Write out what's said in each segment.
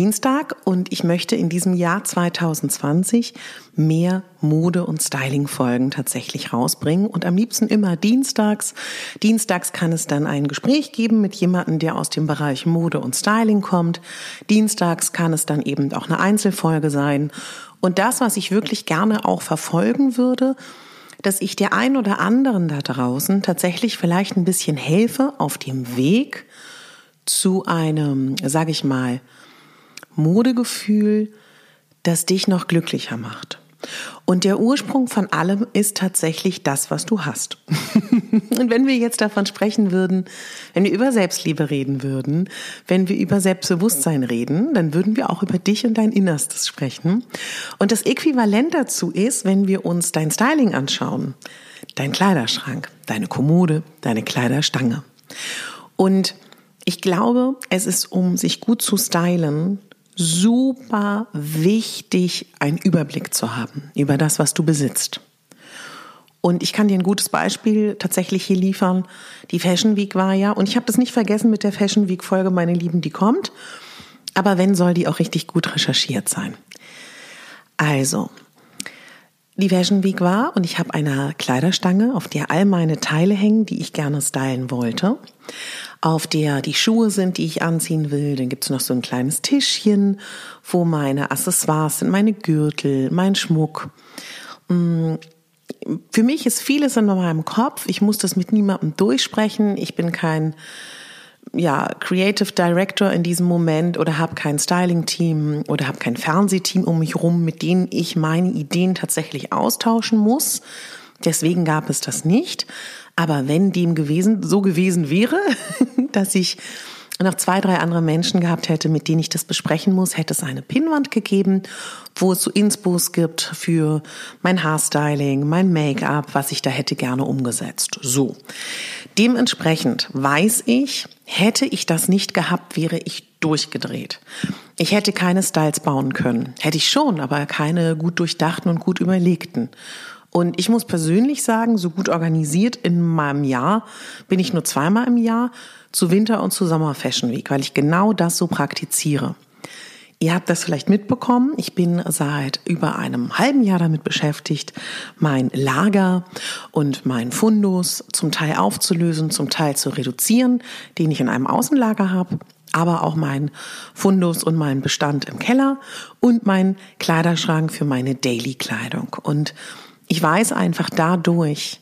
Dienstag und ich möchte in diesem Jahr 2020 mehr Mode- und Styling-Folgen tatsächlich rausbringen und am liebsten immer dienstags. Dienstags kann es dann ein Gespräch geben mit jemandem, der aus dem Bereich Mode und Styling kommt. Dienstags kann es dann eben auch eine Einzelfolge sein. Und das, was ich wirklich gerne auch verfolgen würde, dass ich der ein oder anderen da draußen tatsächlich vielleicht ein bisschen helfe auf dem Weg zu einem, sage ich mal, Modegefühl, das dich noch glücklicher macht. Und der Ursprung von allem ist tatsächlich das, was du hast. und wenn wir jetzt davon sprechen würden, wenn wir über Selbstliebe reden würden, wenn wir über Selbstbewusstsein reden, dann würden wir auch über dich und dein Innerstes sprechen. Und das Äquivalent dazu ist, wenn wir uns dein Styling anschauen, dein Kleiderschrank, deine Kommode, deine Kleiderstange. Und ich glaube, es ist, um sich gut zu stylen, super wichtig, einen Überblick zu haben über das, was du besitzt. Und ich kann dir ein gutes Beispiel tatsächlich hier liefern. Die Fashion Week war ja, und ich habe das nicht vergessen mit der Fashion Week Folge, meine Lieben, die kommt. Aber wenn, soll die auch richtig gut recherchiert sein. Also, die Fashion Week war und ich habe eine Kleiderstange, auf der all meine Teile hängen, die ich gerne stylen wollte auf der die Schuhe sind, die ich anziehen will. Dann gibt's noch so ein kleines Tischchen, wo meine Accessoires sind, meine Gürtel, mein Schmuck. Mm, für mich ist vieles in meinem Kopf. Ich muss das mit niemandem durchsprechen. Ich bin kein ja, Creative Director in diesem Moment oder habe kein Styling-Team oder habe kein Fernsehteam um mich rum, mit denen ich meine Ideen tatsächlich austauschen muss. Deswegen gab es das nicht. Aber wenn dem gewesen, so gewesen wäre, dass ich noch zwei, drei andere Menschen gehabt hätte, mit denen ich das besprechen muss, hätte es eine Pinnwand gegeben, wo es so Inspos gibt für mein Haarstyling, mein Make-up, was ich da hätte gerne umgesetzt. So. Dementsprechend weiß ich, hätte ich das nicht gehabt, wäre ich durchgedreht. Ich hätte keine Styles bauen können. Hätte ich schon, aber keine gut durchdachten und gut überlegten. Und ich muss persönlich sagen, so gut organisiert in meinem Jahr bin ich nur zweimal im Jahr zu Winter- und zu Sommer Fashion Week, weil ich genau das so praktiziere. Ihr habt das vielleicht mitbekommen. Ich bin seit über einem halben Jahr damit beschäftigt, mein Lager und mein Fundus zum Teil aufzulösen, zum Teil zu reduzieren, den ich in einem Außenlager habe aber auch mein Fundus und mein Bestand im Keller und mein Kleiderschrank für meine Daily-Kleidung. Und ich weiß einfach dadurch,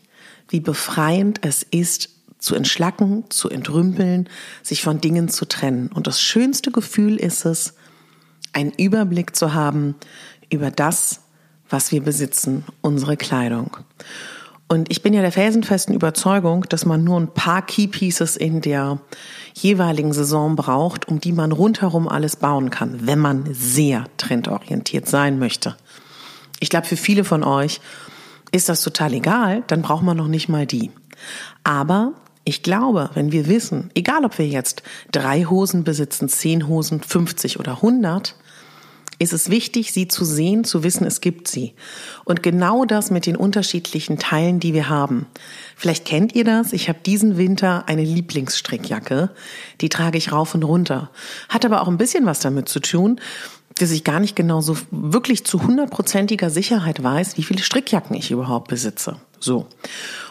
wie befreiend es ist, zu entschlacken, zu entrümpeln, sich von Dingen zu trennen. Und das schönste Gefühl ist es, einen Überblick zu haben über das, was wir besitzen, unsere Kleidung. Und ich bin ja der felsenfesten Überzeugung, dass man nur ein paar Key Pieces in der jeweiligen Saison braucht, um die man rundherum alles bauen kann, wenn man sehr trendorientiert sein möchte. Ich glaube, für viele von euch ist das total egal, dann braucht man noch nicht mal die. Aber ich glaube, wenn wir wissen, egal ob wir jetzt drei Hosen besitzen, zehn Hosen, 50 oder 100, ist es wichtig, sie zu sehen, zu wissen, es gibt sie. Und genau das mit den unterschiedlichen Teilen, die wir haben. Vielleicht kennt ihr das. Ich habe diesen Winter eine Lieblingsstrickjacke. Die trage ich rauf und runter. Hat aber auch ein bisschen was damit zu tun, dass ich gar nicht genau so wirklich zu hundertprozentiger Sicherheit weiß, wie viele Strickjacken ich überhaupt besitze. So.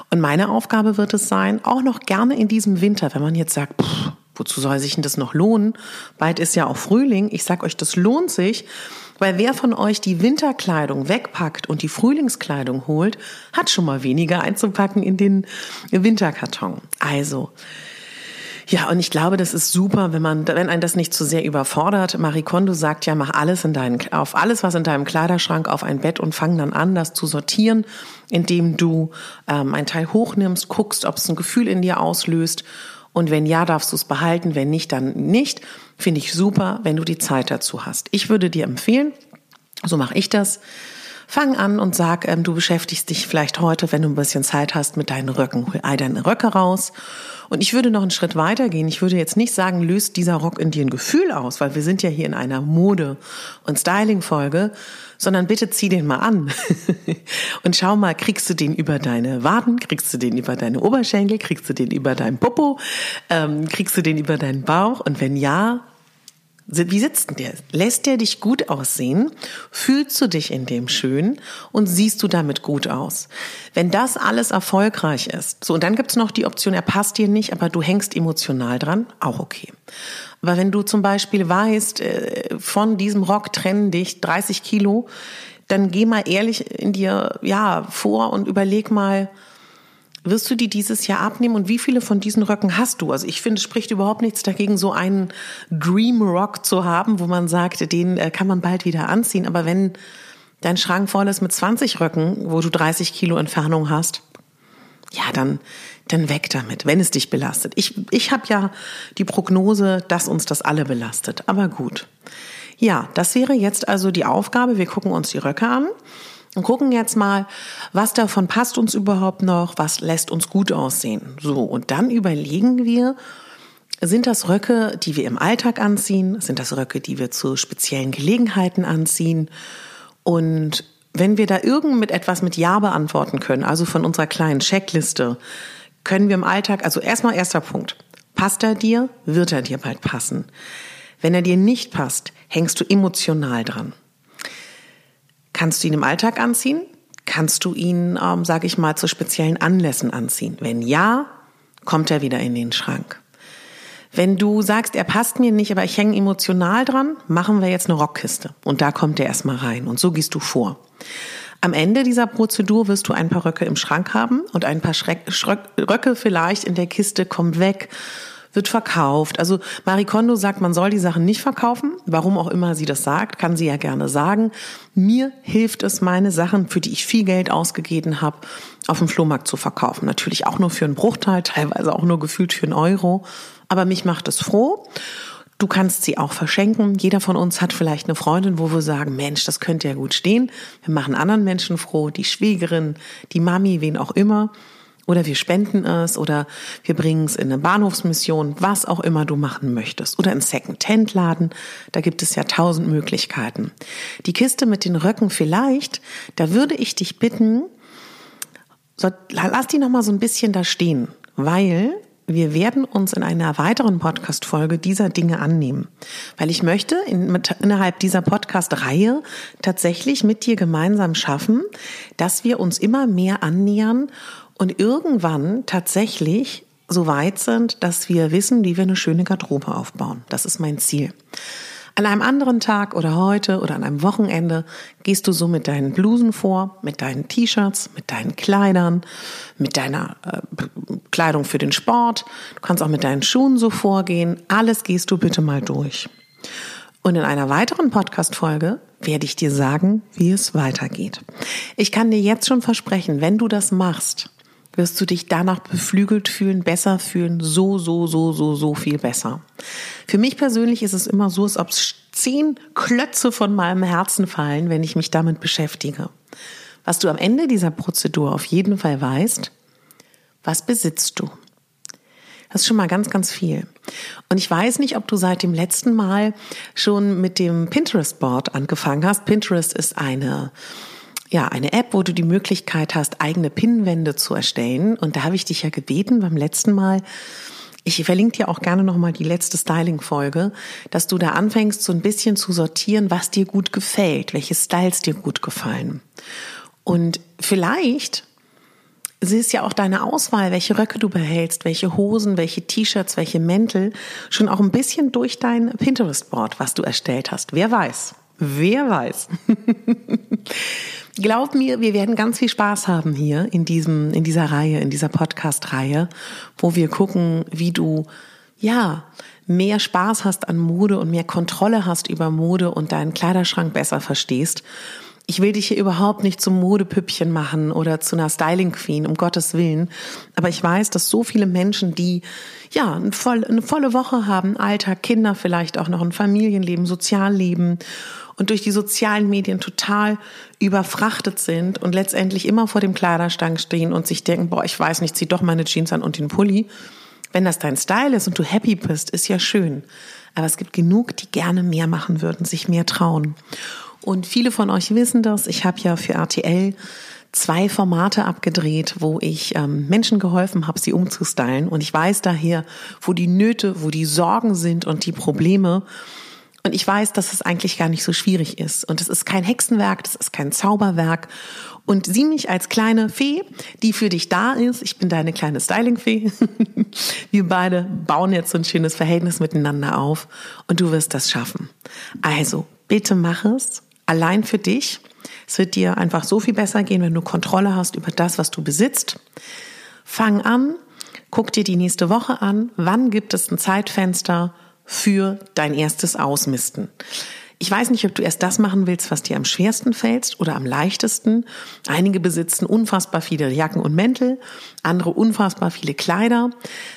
Und meine Aufgabe wird es sein, auch noch gerne in diesem Winter, wenn man jetzt sagt, pff, wozu soll sich denn das noch lohnen? Bald ist ja auch Frühling. Ich sag euch, das lohnt sich, weil wer von euch die Winterkleidung wegpackt und die Frühlingskleidung holt, hat schon mal weniger einzupacken in den Winterkarton. Also, ja, und ich glaube, das ist super, wenn man, wenn einen das nicht zu sehr überfordert. Marie Kondo sagt ja, mach alles in deinen, auf alles, was in deinem Kleiderschrank auf ein Bett und fang dann an, das zu sortieren, indem du ähm, ein Teil hochnimmst, guckst, ob es ein Gefühl in dir auslöst. Und wenn ja, darfst du es behalten. Wenn nicht, dann nicht. Finde ich super, wenn du die Zeit dazu hast. Ich würde dir empfehlen, so mache ich das, Fang an und sag, ähm, du beschäftigst dich vielleicht heute, wenn du ein bisschen Zeit hast, mit deinen Röcken. Hol deine Röcke raus. Und ich würde noch einen Schritt weiter gehen. Ich würde jetzt nicht sagen, löst dieser Rock in dir ein Gefühl aus, weil wir sind ja hier in einer Mode- und Styling-Folge, sondern bitte zieh den mal an. und schau mal, kriegst du den über deine Waden, kriegst du den über deine Oberschenkel, kriegst du den über deinen Popo, ähm, kriegst du den über deinen Bauch? Und wenn ja, wie sitzt denn der? Lässt der dich gut aussehen? Fühlst du dich in dem schön und siehst du damit gut aus? Wenn das alles erfolgreich ist, so und dann gibt's noch die Option, er passt dir nicht, aber du hängst emotional dran, auch okay. Aber wenn du zum Beispiel weißt, äh, von diesem Rock trennen dich 30 Kilo, dann geh mal ehrlich in dir ja vor und überleg mal, wirst du die dieses Jahr abnehmen und wie viele von diesen Röcken hast du? Also ich finde, es spricht überhaupt nichts dagegen, so einen Dream Rock zu haben, wo man sagt, den äh, kann man bald wieder anziehen. Aber wenn dein Schrank voll ist mit 20 Röcken, wo du 30 Kilo Entfernung hast, ja, dann, dann weg damit, wenn es dich belastet. Ich, ich habe ja die Prognose, dass uns das alle belastet. Aber gut. Ja, das wäre jetzt also die Aufgabe. Wir gucken uns die Röcke an und gucken jetzt mal, was davon passt uns überhaupt noch, was lässt uns gut aussehen. So, und dann überlegen wir, sind das Röcke, die wir im Alltag anziehen? Sind das Röcke, die wir zu speziellen Gelegenheiten anziehen? Und wenn wir da irgend mit etwas mit Ja beantworten können, also von unserer kleinen Checkliste, können wir im Alltag, also erstmal erster Punkt. Passt er dir? Wird er dir bald passen? Wenn er dir nicht passt, hängst du emotional dran. Kannst du ihn im Alltag anziehen? Kannst du ihn, ähm, sage ich mal, zu speziellen Anlässen anziehen? Wenn ja, kommt er wieder in den Schrank. Wenn du sagst, er passt mir nicht, aber ich hänge emotional dran, machen wir jetzt eine Rockkiste. Und da kommt er erstmal rein. Und so gehst du vor. Am Ende dieser Prozedur wirst du ein paar Röcke im Schrank haben und ein paar Schreck, Schröck, Röcke vielleicht in der Kiste kommen weg wird verkauft. Also Marie Kondo sagt, man soll die Sachen nicht verkaufen. Warum auch immer sie das sagt, kann sie ja gerne sagen. Mir hilft es, meine Sachen, für die ich viel Geld ausgegeben habe, auf dem Flohmarkt zu verkaufen. Natürlich auch nur für einen Bruchteil, teilweise auch nur gefühlt für einen Euro. Aber mich macht es froh. Du kannst sie auch verschenken. Jeder von uns hat vielleicht eine Freundin, wo wir sagen, Mensch, das könnte ja gut stehen. Wir machen anderen Menschen froh, die Schwägerin, die Mami, wen auch immer. Oder wir spenden es oder wir bringen es in eine Bahnhofsmission, was auch immer du machen möchtest. Oder in Second-Hand-Laden, da gibt es ja tausend Möglichkeiten. Die Kiste mit den Röcken vielleicht, da würde ich dich bitten, lass die nochmal so ein bisschen da stehen, weil wir werden uns in einer weiteren Podcast-Folge dieser Dinge annehmen. Weil ich möchte in, mit, innerhalb dieser Podcast-Reihe tatsächlich mit dir gemeinsam schaffen, dass wir uns immer mehr annähern und irgendwann tatsächlich so weit sind, dass wir wissen, wie wir eine schöne Garderobe aufbauen. Das ist mein Ziel. An einem anderen Tag oder heute oder an einem Wochenende gehst du so mit deinen Blusen vor, mit deinen T-Shirts, mit deinen Kleidern, mit deiner äh, Kleidung für den Sport. Du kannst auch mit deinen Schuhen so vorgehen. Alles gehst du bitte mal durch. Und in einer weiteren Podcast-Folge werde ich dir sagen, wie es weitergeht. Ich kann dir jetzt schon versprechen, wenn du das machst, wirst du dich danach beflügelt fühlen, besser fühlen, so, so, so, so, so viel besser. Für mich persönlich ist es immer so, als ob zehn Klötze von meinem Herzen fallen, wenn ich mich damit beschäftige. Was du am Ende dieser Prozedur auf jeden Fall weißt, was besitzt du? Das ist schon mal ganz, ganz viel. Und ich weiß nicht, ob du seit dem letzten Mal schon mit dem Pinterest-Board angefangen hast. Pinterest ist eine ja, eine App, wo du die Möglichkeit hast, eigene Pinnwände zu erstellen. Und da habe ich dich ja gebeten beim letzten Mal, ich verlinke dir auch gerne nochmal die letzte Styling-Folge, dass du da anfängst, so ein bisschen zu sortieren, was dir gut gefällt, welche Styles dir gut gefallen. Und vielleicht Sie ist ja auch deine Auswahl, welche Röcke du behältst, welche Hosen, welche T-Shirts, welche Mäntel, schon auch ein bisschen durch dein Pinterest-Board, was du erstellt hast. Wer weiß? Wer weiß? Glaub mir, wir werden ganz viel Spaß haben hier in diesem, in dieser Reihe, in dieser Podcast-Reihe, wo wir gucken, wie du, ja, mehr Spaß hast an Mode und mehr Kontrolle hast über Mode und deinen Kleiderschrank besser verstehst. Ich will dich hier überhaupt nicht zum Modepüppchen machen oder zu einer Styling Queen, um Gottes Willen. Aber ich weiß, dass so viele Menschen, die ja eine volle, Woche haben, Alltag, Kinder vielleicht auch noch ein Familienleben, Sozialleben und durch die sozialen Medien total überfrachtet sind und letztendlich immer vor dem Kleiderstank stehen und sich denken, boah, ich weiß nicht, zieh doch meine Jeans an und den Pulli. Wenn das dein Style ist und du happy bist, ist ja schön. Aber es gibt genug, die gerne mehr machen würden, sich mehr trauen. Und viele von euch wissen das. Ich habe ja für RTL zwei Formate abgedreht, wo ich ähm, Menschen geholfen habe, sie umzustylen. Und ich weiß daher, wo die Nöte, wo die Sorgen sind und die Probleme. Und ich weiß, dass es eigentlich gar nicht so schwierig ist. Und es ist kein Hexenwerk, das ist kein Zauberwerk. Und sieh mich als kleine Fee, die für dich da ist. Ich bin deine kleine Stylingfee. Wir beide bauen jetzt so ein schönes Verhältnis miteinander auf und du wirst das schaffen. Also, bitte mach es. Allein für dich. Es wird dir einfach so viel besser gehen, wenn du Kontrolle hast über das, was du besitzt. Fang an, guck dir die nächste Woche an. Wann gibt es ein Zeitfenster? Für dein erstes Ausmisten. Ich weiß nicht, ob du erst das machen willst, was dir am schwersten fällt oder am leichtesten. Einige besitzen unfassbar viele Jacken und Mäntel, andere unfassbar viele Kleider.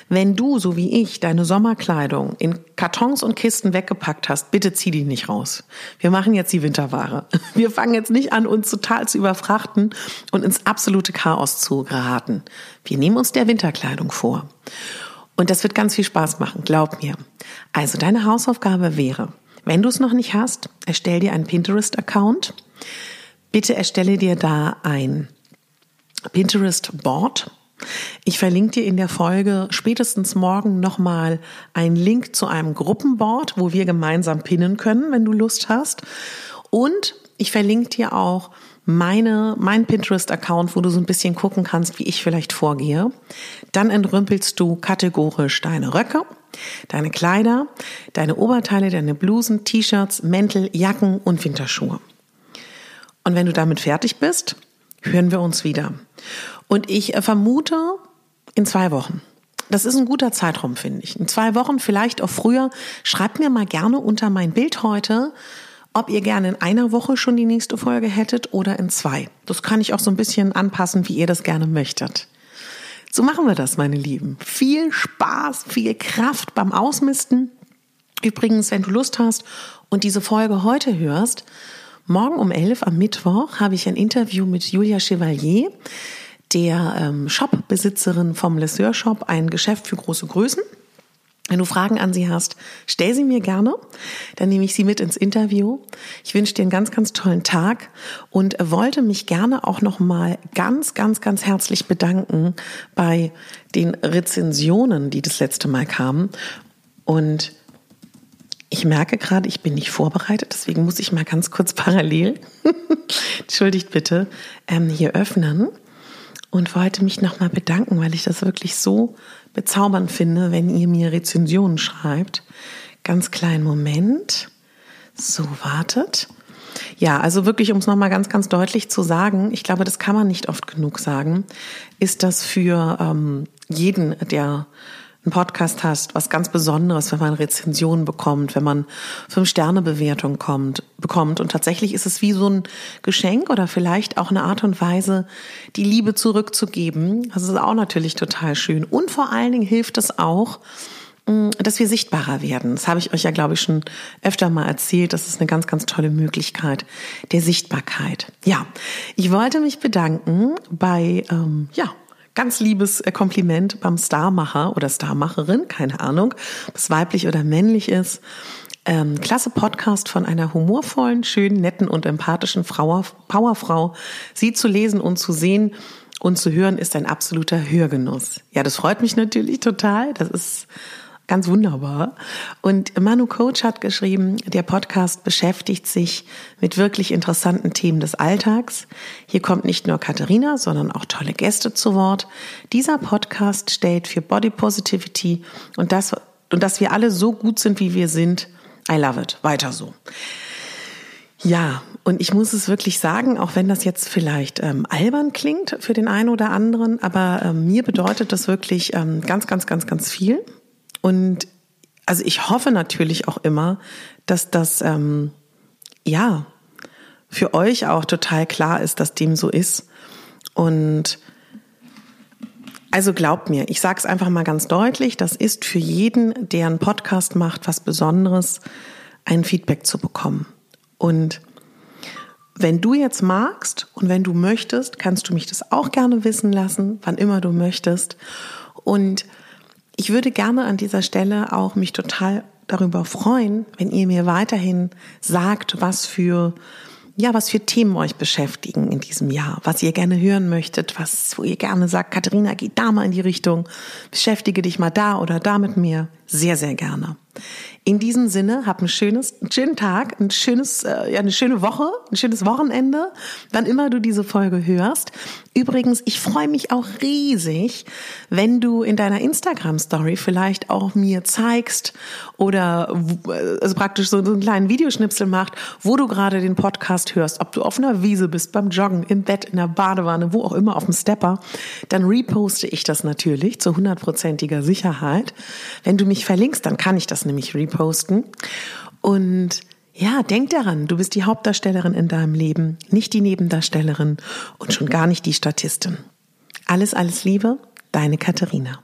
Wenn du, so wie ich, deine Sommerkleidung in Kartons und Kisten weggepackt hast, bitte zieh die nicht raus. Wir machen jetzt die Winterware. Wir fangen jetzt nicht an, uns total zu überfrachten und ins absolute Chaos zu geraten. Wir nehmen uns der Winterkleidung vor. Und das wird ganz viel Spaß machen, glaub mir. Also deine Hausaufgabe wäre, wenn du es noch nicht hast, erstell dir einen Pinterest-Account. Bitte erstelle dir da ein Pinterest-Board. Ich verlinke dir in der Folge spätestens morgen nochmal einen Link zu einem Gruppenboard, wo wir gemeinsam pinnen können, wenn du Lust hast. Und ich verlinke dir auch meine, mein Pinterest-Account, wo du so ein bisschen gucken kannst, wie ich vielleicht vorgehe. Dann entrümpelst du kategorisch deine Röcke, deine Kleider, deine Oberteile, deine Blusen, T-Shirts, Mäntel, Jacken und Winterschuhe. Und wenn du damit fertig bist, hören wir uns wieder. Und ich äh, vermute in zwei Wochen. Das ist ein guter Zeitraum, finde ich. In zwei Wochen, vielleicht auch früher. Schreibt mir mal gerne unter mein Bild heute, ob ihr gerne in einer Woche schon die nächste Folge hättet oder in zwei. Das kann ich auch so ein bisschen anpassen, wie ihr das gerne möchtet. So machen wir das, meine Lieben. Viel Spaß, viel Kraft beim Ausmisten. Übrigens, wenn du Lust hast und diese Folge heute hörst, morgen um elf am Mittwoch habe ich ein Interview mit Julia Chevalier, der ähm, Shop-Besitzerin vom Lesseur Shop, ein Geschäft für große Größen. Wenn du Fragen an sie hast, stell sie mir gerne. Dann nehme ich sie mit ins Interview. Ich wünsche dir einen ganz, ganz tollen Tag und wollte mich gerne auch noch mal ganz, ganz, ganz herzlich bedanken bei den Rezensionen, die das letzte Mal kamen. Und ich merke gerade, ich bin nicht vorbereitet, deswegen muss ich mal ganz kurz parallel, entschuldigt bitte, ähm, hier öffnen und wollte mich nochmal bedanken, weil ich das wirklich so bezaubernd finde, wenn ihr mir Rezensionen schreibt. Ganz kleinen Moment. So, wartet. Ja, also wirklich, um es nochmal ganz, ganz deutlich zu sagen, ich glaube, das kann man nicht oft genug sagen, ist das für ähm, jeden, der einen Podcast hast, was ganz Besonderes, wenn man Rezensionen bekommt, wenn man Fünf-Sterne-Bewertung kommt, bekommt. Und tatsächlich ist es wie so ein Geschenk oder vielleicht auch eine Art und Weise, die Liebe zurückzugeben. Das ist auch natürlich total schön. Und vor allen Dingen hilft es auch, mm, dass wir sichtbarer werden. Das habe ich euch ja, glaube ich, schon öfter mal erzählt. Das ist eine ganz, ganz tolle Möglichkeit der Sichtbarkeit. Ja, ich wollte mich bedanken bei, ähm, ja, ganz liebes äh, Kompliment beim Starmacher oder Starmacherin, keine Ahnung, ob es weiblich oder männlich ist. Ähm, klasse Podcast von einer humorvollen, schönen, netten und empathischen Frau, Powerfrau. Sie zu lesen und zu sehen und zu hören ist ein absoluter Hörgenuss. Ja, das freut mich natürlich total. Das ist ganz wunderbar. Und Manu Coach hat geschrieben, der Podcast beschäftigt sich mit wirklich interessanten Themen des Alltags. Hier kommt nicht nur Katharina, sondern auch tolle Gäste zu Wort. Dieser Podcast stellt für Body Positivity und das, und dass wir alle so gut sind, wie wir sind, I love it. Weiter so. Ja, und ich muss es wirklich sagen, auch wenn das jetzt vielleicht ähm, albern klingt für den einen oder anderen, aber ähm, mir bedeutet das wirklich ähm, ganz, ganz, ganz, ganz viel. Und also ich hoffe natürlich auch immer, dass das ähm, ja für euch auch total klar ist, dass dem so ist. Und also glaubt mir, ich sage es einfach mal ganz deutlich, das ist für jeden, der einen Podcast macht, was Besonderes, ein Feedback zu bekommen. Und wenn du jetzt magst und wenn du möchtest, kannst du mich das auch gerne wissen lassen, wann immer du möchtest. Und ich würde gerne an dieser Stelle auch mich total darüber freuen, wenn ihr mir weiterhin sagt, was für ja, was für Themen euch beschäftigen in diesem Jahr, was ihr gerne hören möchtet, was, wo ihr gerne sagt, Katharina, geh da mal in die Richtung, beschäftige dich mal da oder da mit mir. Sehr, sehr gerne. In diesem Sinne, hab ein schönes, einen schönen Tag, ein schönes, äh, ja, eine schöne Woche, ein schönes Wochenende, wann immer du diese Folge hörst. Übrigens, ich freue mich auch riesig, wenn du in deiner Instagram-Story vielleicht auch mir zeigst oder also praktisch so einen kleinen Videoschnipsel macht, wo du gerade den Podcast hörst, ob du auf einer Wiese bist, beim Joggen, im Bett, in der Badewanne, wo auch immer, auf dem Stepper, dann reposte ich das natürlich zu hundertprozentiger Sicherheit. Wenn du mich verlinkst, dann kann ich das nämlich reposten. Und ja, denk daran, du bist die Hauptdarstellerin in deinem Leben, nicht die Nebendarstellerin und schon gar nicht die Statistin. Alles, alles Liebe, deine Katharina.